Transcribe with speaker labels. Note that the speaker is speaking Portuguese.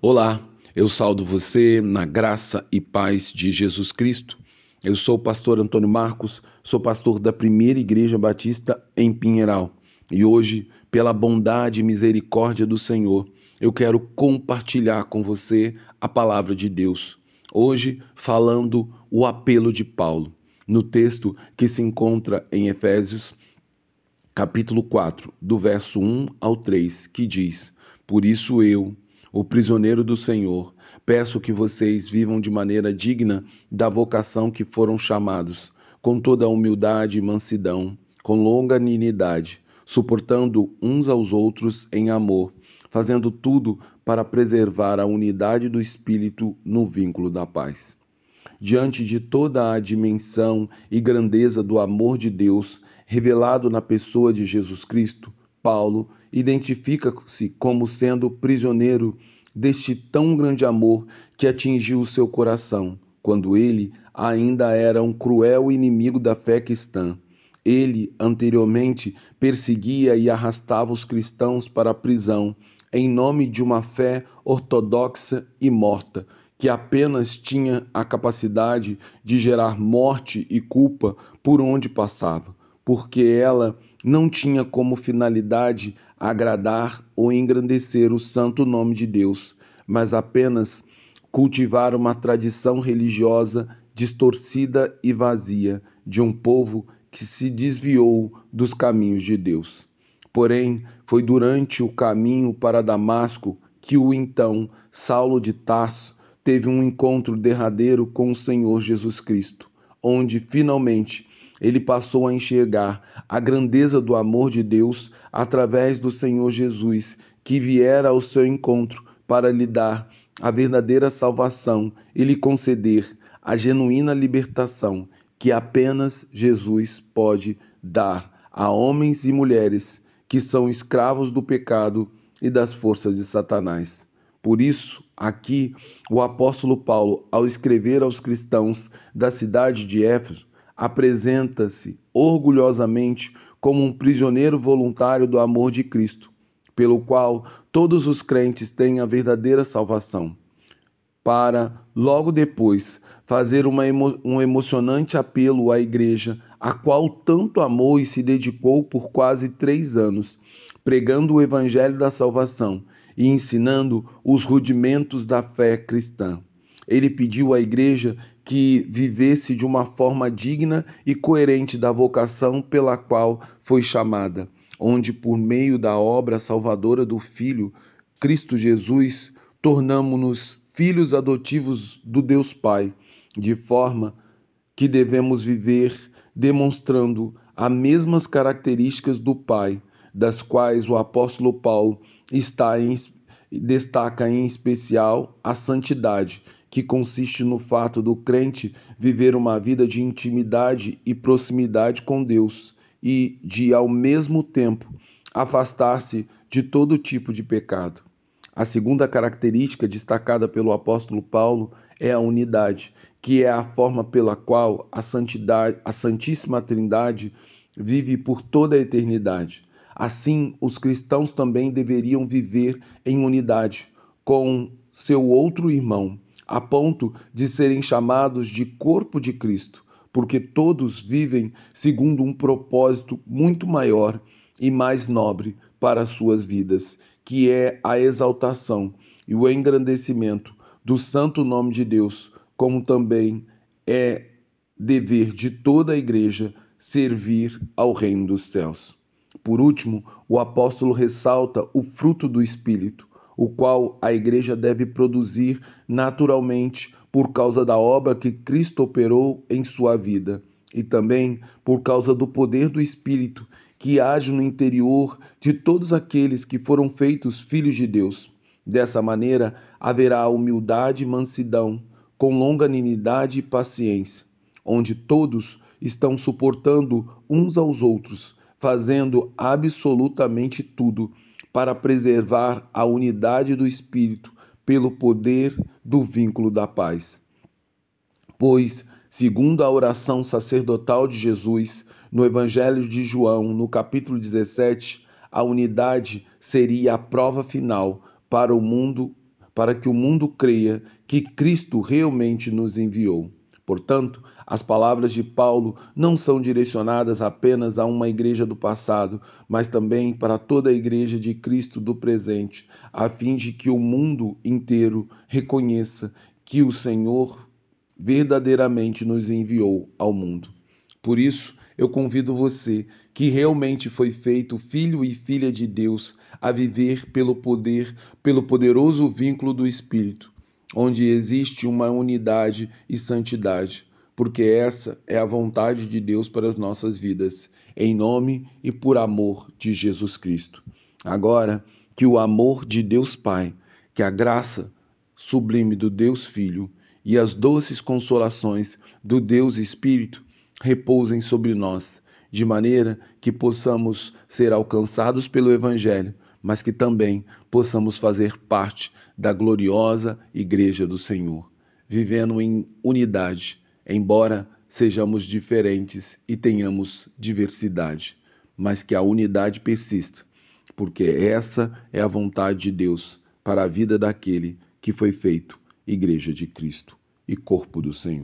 Speaker 1: Olá, eu saldo você na graça e paz de Jesus Cristo. Eu sou o pastor Antônio Marcos, sou pastor da Primeira Igreja Batista em Pinheiral. E hoje, pela bondade e misericórdia do Senhor, eu quero compartilhar com você a palavra de Deus. Hoje, falando o apelo de Paulo, no texto que se encontra em Efésios, capítulo 4, do verso 1 ao 3, que diz: Por isso eu, o prisioneiro do Senhor, peço que vocês vivam de maneira digna da vocação que foram chamados, com toda a humildade e mansidão, com longanimidade, suportando uns aos outros em amor, fazendo tudo para preservar a unidade do Espírito no vínculo da paz. Diante de toda a dimensão e grandeza do amor de Deus revelado na pessoa de Jesus Cristo, Paulo identifica-se como sendo prisioneiro deste tão grande amor que atingiu o seu coração, quando ele ainda era um cruel inimigo da fé cristã. Ele, anteriormente, perseguia e arrastava os cristãos para a prisão, em nome de uma fé ortodoxa e morta, que apenas tinha a capacidade de gerar morte e culpa por onde passava, porque ela não tinha como finalidade agradar ou engrandecer o santo nome de Deus, mas apenas cultivar uma tradição religiosa distorcida e vazia de um povo que se desviou dos caminhos de Deus. Porém, foi durante o caminho para Damasco que o então Saulo de Tarso teve um encontro derradeiro com o Senhor Jesus Cristo, onde finalmente ele passou a enxergar a grandeza do amor de Deus através do Senhor Jesus, que viera ao seu encontro para lhe dar a verdadeira salvação e lhe conceder a genuína libertação que apenas Jesus pode dar a homens e mulheres que são escravos do pecado e das forças de Satanás. Por isso, aqui, o apóstolo Paulo, ao escrever aos cristãos da cidade de Éfeso, apresenta-se orgulhosamente como um prisioneiro voluntário do amor de Cristo, pelo qual todos os crentes têm a verdadeira salvação, para, logo depois, fazer emo um emocionante apelo à igreja, a qual tanto amou e se dedicou por quase três anos, pregando o evangelho da salvação e ensinando os rudimentos da fé cristã. Ele pediu à igreja que vivesse de uma forma digna e coerente da vocação pela qual foi chamada, onde, por meio da obra salvadora do Filho, Cristo Jesus, tornamo-nos filhos adotivos do Deus Pai, de forma que devemos viver demonstrando as mesmas características do Pai, das quais o apóstolo Paulo está destaca em especial a santidade que consiste no fato do crente viver uma vida de intimidade e proximidade com Deus e de, ao mesmo tempo, afastar-se de todo tipo de pecado. A segunda característica destacada pelo apóstolo Paulo é a unidade, que é a forma pela qual a santidade, a Santíssima Trindade vive por toda a eternidade. Assim, os cristãos também deveriam viver em unidade com seu outro irmão, a ponto de serem chamados de corpo de Cristo, porque todos vivem segundo um propósito muito maior e mais nobre para as suas vidas, que é a exaltação e o engrandecimento do santo nome de Deus, como também é dever de toda a igreja servir ao reino dos céus. Por último, o apóstolo ressalta o fruto do Espírito, o qual a igreja deve produzir naturalmente por causa da obra que Cristo operou em sua vida e também por causa do poder do Espírito que age no interior de todos aqueles que foram feitos filhos de Deus. Dessa maneira, haverá humildade e mansidão, com longanimidade e paciência, onde todos estão suportando uns aos outros, fazendo absolutamente tudo para preservar a unidade do Espírito pelo poder do vínculo da paz. Pois, segundo a oração sacerdotal de Jesus, no Evangelho de João, no capítulo 17, a unidade seria a prova final para o mundo para que o mundo creia que Cristo realmente nos enviou. Portanto, as palavras de Paulo não são direcionadas apenas a uma igreja do passado, mas também para toda a igreja de Cristo do presente, a fim de que o mundo inteiro reconheça que o Senhor verdadeiramente nos enviou ao mundo. Por isso, eu convido você, que realmente foi feito filho e filha de Deus, a viver pelo poder, pelo poderoso vínculo do Espírito, onde existe uma unidade e santidade, porque essa é a vontade de Deus para as nossas vidas, em nome e por amor de Jesus Cristo. Agora, que o amor de Deus Pai, que a graça sublime do Deus Filho e as doces consolações do Deus Espírito repousem sobre nós, de maneira que possamos ser alcançados pelo Evangelho, mas que também possamos fazer parte da gloriosa Igreja do Senhor, vivendo em unidade, embora sejamos diferentes e tenhamos diversidade, mas que a unidade persista, porque essa é a vontade de Deus para a vida daquele que foi feito Igreja de Cristo e corpo do Senhor.